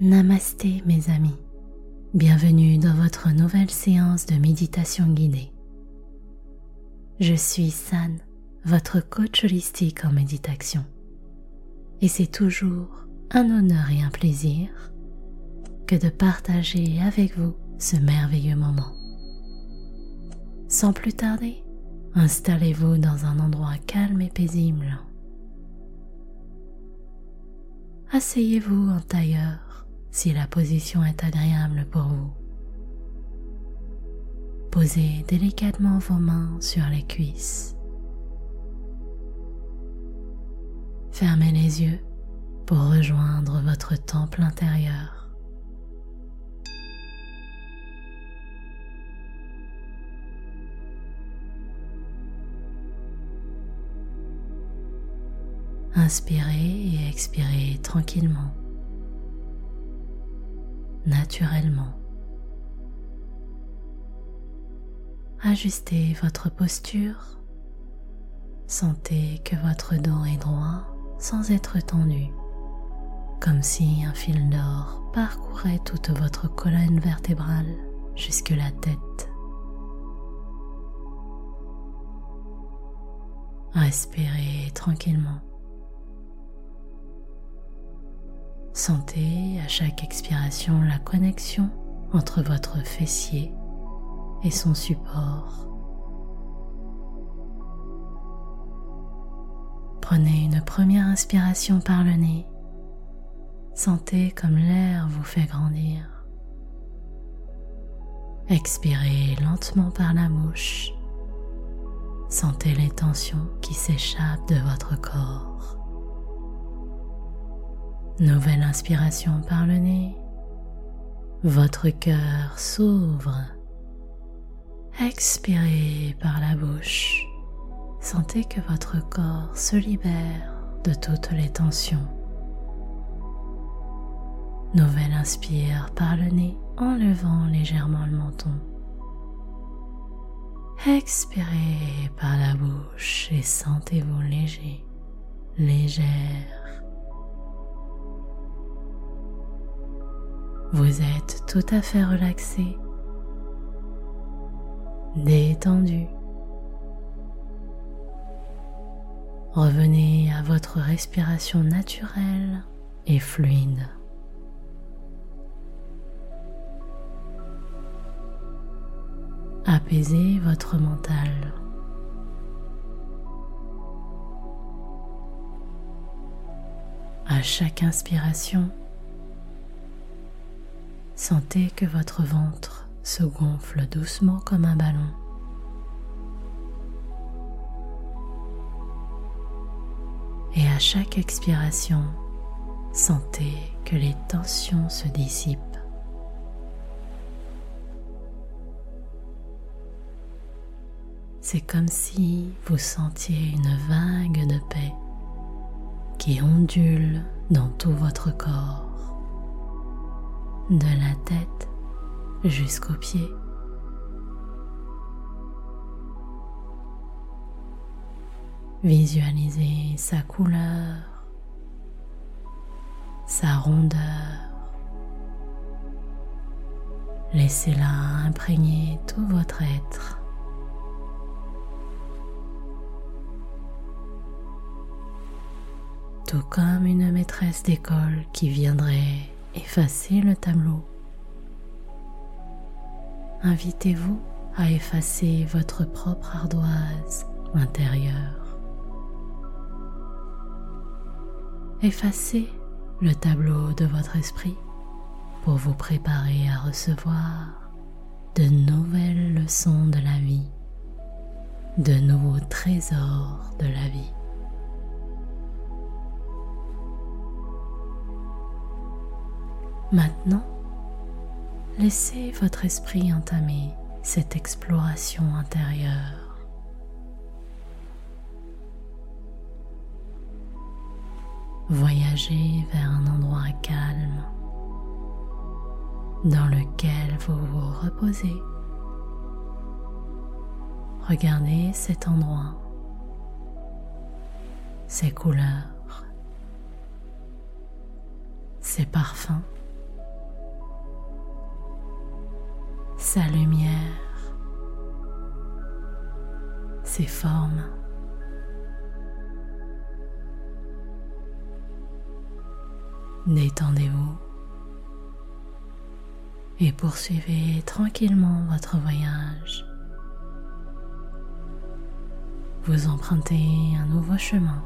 Namasté mes amis, bienvenue dans votre nouvelle séance de méditation guidée. Je suis San, votre coach holistique en méditation. Et c'est toujours un honneur et un plaisir que de partager avec vous ce merveilleux moment. Sans plus tarder, installez-vous dans un endroit calme et paisible. Asseyez-vous en tailleur si la position est agréable pour vous. Posez délicatement vos mains sur les cuisses. Fermez les yeux pour rejoindre votre temple intérieur. Inspirez et expirez tranquillement naturellement. Ajustez votre posture. Sentez que votre dos est droit sans être tendu, comme si un fil d'or parcourait toute votre colonne vertébrale jusque la tête. Respirez tranquillement. Sentez à chaque expiration la connexion entre votre fessier et son support. Prenez une première inspiration par le nez. Sentez comme l'air vous fait grandir. Expirez lentement par la bouche. Sentez les tensions qui s'échappent de votre corps. Nouvelle inspiration par le nez. Votre cœur s'ouvre. Expirez par la bouche. Sentez que votre corps se libère de toutes les tensions. Nouvelle inspire par le nez en levant légèrement le menton. Expirez par la bouche et sentez-vous léger, légère. Vous êtes tout à fait relaxé, détendu. Revenez à votre respiration naturelle et fluide. Apaisez votre mental. À chaque inspiration, Sentez que votre ventre se gonfle doucement comme un ballon. Et à chaque expiration, sentez que les tensions se dissipent. C'est comme si vous sentiez une vague de paix qui ondule dans tout votre corps de la tête jusqu'aux pieds. Visualisez sa couleur, sa rondeur. Laissez-la imprégner tout votre être. Tout comme une maîtresse d'école qui viendrait effacez le tableau. Invitez-vous à effacer votre propre ardoise intérieure. Effacez le tableau de votre esprit pour vous préparer à recevoir de nouvelles leçons de la vie, de nouveaux trésors de la vie. Maintenant, laissez votre esprit entamer cette exploration intérieure. Voyagez vers un endroit calme dans lequel vous vous reposez. Regardez cet endroit, ses couleurs, ses parfums sa lumière, ses formes. Détendez-vous et poursuivez tranquillement votre voyage. Vous empruntez un nouveau chemin.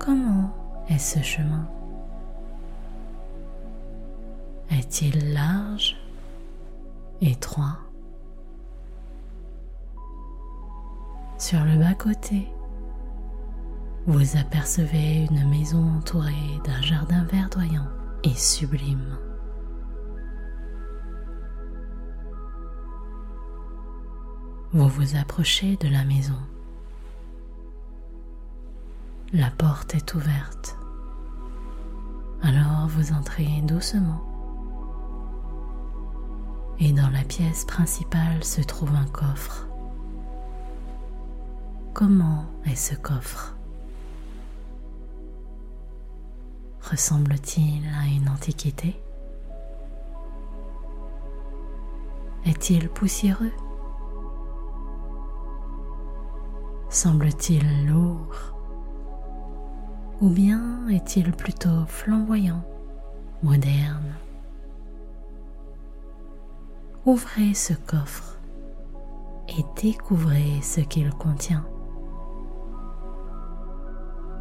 Comment est ce chemin? Est-il large, étroit Sur le bas-côté, vous apercevez une maison entourée d'un jardin verdoyant et sublime. Vous vous approchez de la maison. La porte est ouverte. Alors vous entrez doucement. Et dans la pièce principale se trouve un coffre. Comment est ce coffre? Ressemble-t-il à une antiquité? Est-il poussiéreux? Semble-t-il lourd? Ou bien est-il plutôt flamboyant, moderne? Ouvrez ce coffre et découvrez ce qu'il contient.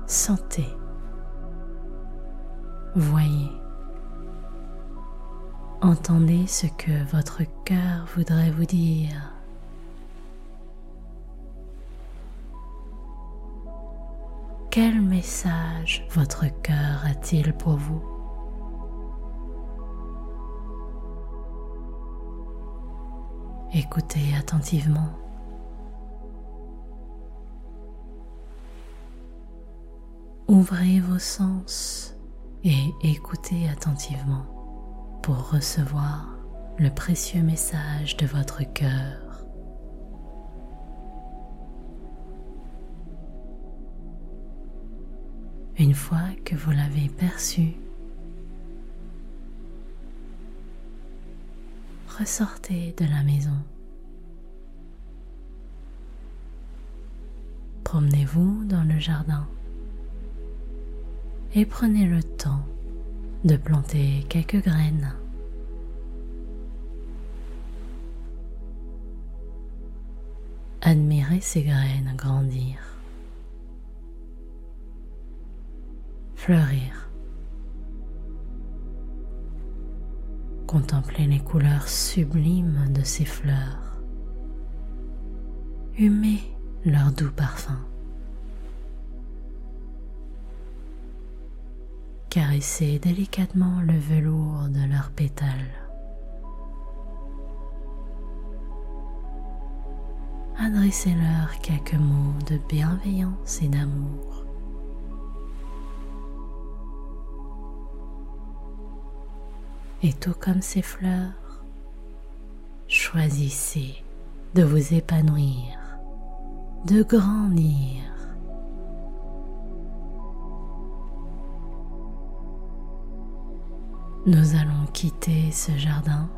Sentez Voyez. Entendez ce que votre cœur voudrait vous dire. Quel message votre cœur a-t-il pour vous? Écoutez attentivement. Ouvrez vos sens et écoutez attentivement pour recevoir le précieux message de votre cœur. Une fois que vous l'avez perçu, ressortez de la maison. Promenez-vous dans le jardin et prenez le temps de planter quelques graines. Admirez ces graines grandir, fleurir. Contemplez les couleurs sublimes de ces fleurs. Humez leur doux parfum. Caressez délicatement le velours de leurs pétales. Adressez-leur quelques mots de bienveillance et d'amour. Et tout comme ces fleurs, choisissez de vous épanouir, de grandir Nous allons quitter ce jardin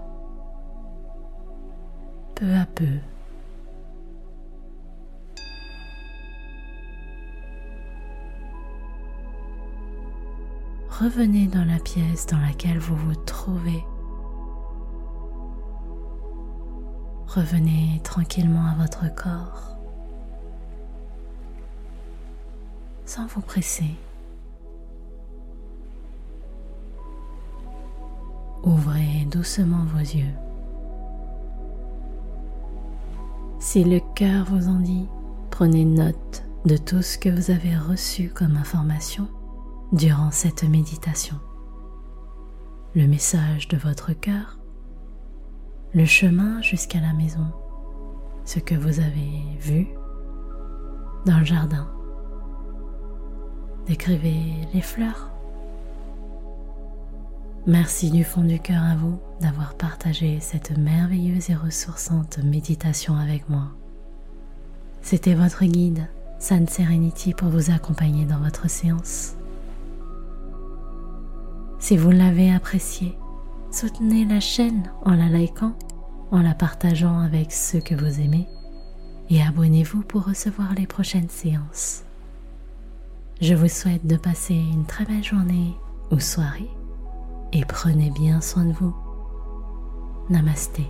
peu à peu. Revenez dans la pièce dans laquelle vous vous trouvez. Revenez tranquillement à votre corps sans vous presser. Ouvrez doucement vos yeux. Si le cœur vous en dit, prenez note de tout ce que vous avez reçu comme information durant cette méditation. Le message de votre cœur, le chemin jusqu'à la maison, ce que vous avez vu dans le jardin. Décrivez les fleurs Merci du fond du cœur à vous d'avoir partagé cette merveilleuse et ressourçante méditation avec moi. C'était votre guide, San Serenity, pour vous accompagner dans votre séance. Si vous l'avez apprécié, Soutenez la chaîne en la likant, en la partageant avec ceux que vous aimez et abonnez-vous pour recevoir les prochaines séances. Je vous souhaite de passer une très belle journée ou soirée et prenez bien soin de vous. Namasté.